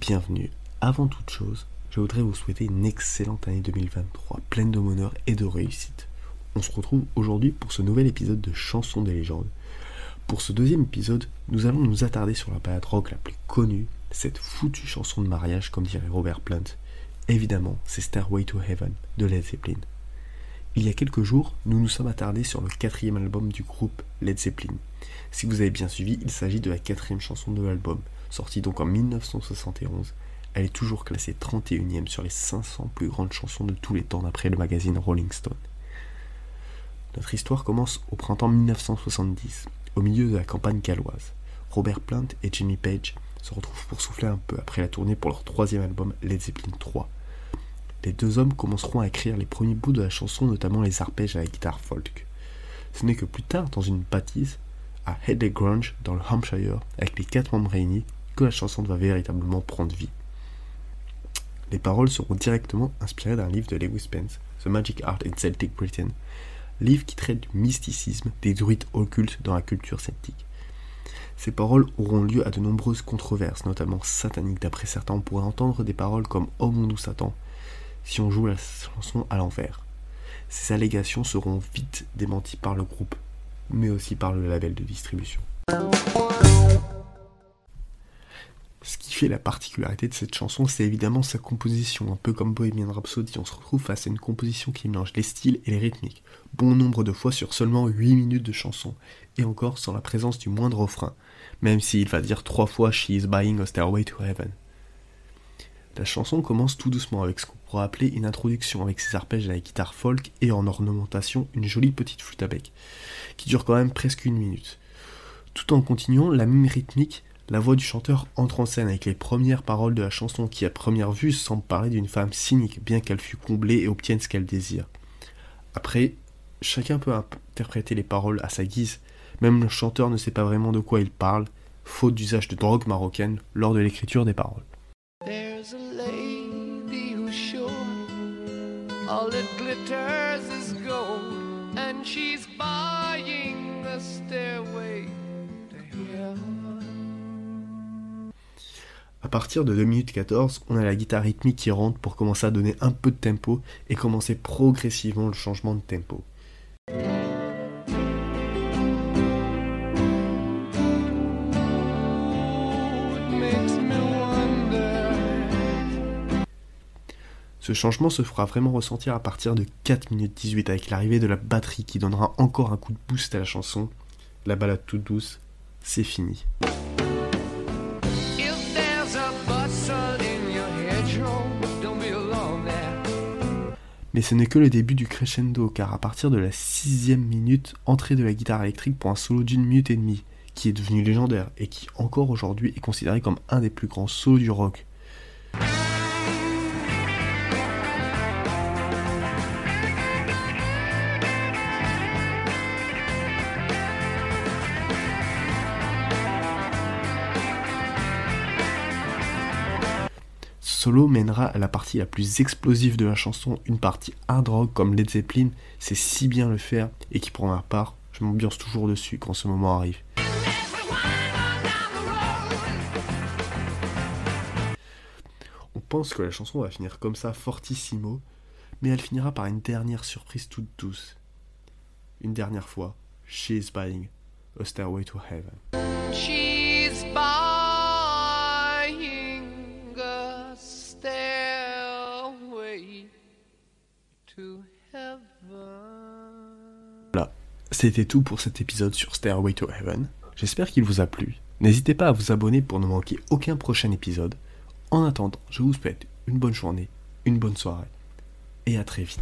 bienvenue. Avant toute chose, je voudrais vous souhaiter une excellente année 2023, pleine de bonheur et de réussite. On se retrouve aujourd'hui pour ce nouvel épisode de Chansons des légendes. Pour ce deuxième épisode, nous allons nous attarder sur la période rock la plus connue, cette foutue chanson de mariage comme dirait Robert Plant. Évidemment, c'est Stairway to Heaven de Led Zeppelin. Il y a quelques jours, nous nous sommes attardés sur le quatrième album du groupe Led Zeppelin. Si vous avez bien suivi, il s'agit de la quatrième chanson de l'album, sortie donc en 1971. Elle est toujours classée 31e sur les 500 plus grandes chansons de tous les temps d'après le magazine Rolling Stone. Notre histoire commence au printemps 1970, au milieu de la campagne galloise. Robert Plant et Jimmy Page se retrouvent pour souffler un peu après la tournée pour leur troisième album Led Zeppelin 3 les deux hommes commenceront à écrire les premiers bouts de la chanson, notamment les arpèges à la guitare folk. Ce n'est que plus tard, dans une bâtisse, à Headley Grange, dans le Hampshire, avec les quatre membres réunis, que la chanson va véritablement prendre vie. Les paroles seront directement inspirées d'un livre de Lewis Spence, The Magic Art in Celtic Britain, livre qui traite du mysticisme des druides occultes dans la culture celtique. Ces paroles auront lieu à de nombreuses controverses, notamment sataniques. D'après certains, on pourrait entendre des paroles comme Oh mon doux Satan, si on joue la chanson à l'envers. Ces allégations seront vite démenties par le groupe, mais aussi par le label de distribution. La particularité de cette chanson, c'est évidemment sa composition. Un peu comme Bohemian Rhapsody, on se retrouve face à une composition qui mélange les styles et les rythmiques. Bon nombre de fois sur seulement 8 minutes de chanson, et encore sans la présence du moindre refrain, même s'il va dire trois fois She is buying a stairway to heaven. La chanson commence tout doucement avec ce qu'on pourrait appeler une introduction avec ses arpèges à la guitare folk et en ornementation une jolie petite flûte à bec, qui dure quand même presque une minute. Tout en continuant, la même rythmique, la voix du chanteur entre en scène avec les premières paroles de la chanson qui à première vue semble parler d'une femme cynique bien qu'elle fût comblée et obtienne ce qu'elle désire. Après, chacun peut interpréter les paroles à sa guise, même le chanteur ne sait pas vraiment de quoi il parle, faute d'usage de drogue marocaine lors de l'écriture des paroles. À partir de 2 minutes 14, on a la guitare rythmique qui rentre pour commencer à donner un peu de tempo et commencer progressivement le changement de tempo. Ce changement se fera vraiment ressentir à partir de 4 minutes 18 avec l'arrivée de la batterie qui donnera encore un coup de boost à la chanson. La balade toute douce, c'est fini. Mais ce n'est que le début du crescendo, car à partir de la sixième minute, entrée de la guitare électrique pour un solo d'une minute et demie, qui est devenu légendaire et qui encore aujourd'hui est considéré comme un des plus grands solos du rock. Solo mènera à la partie la plus explosive de la chanson, une partie hard rock comme Led Zeppelin sait si bien le faire et qui prend ma part, je m'ambiance toujours dessus quand ce moment arrive. On pense que la chanson va finir comme ça, fortissimo, mais elle finira par une dernière surprise toute douce. Une dernière fois, She's Buying a Stairway to Heaven. C'était tout pour cet épisode sur Stairway to Heaven. J'espère qu'il vous a plu. N'hésitez pas à vous abonner pour ne manquer aucun prochain épisode. En attendant, je vous souhaite une bonne journée, une bonne soirée et à très vite.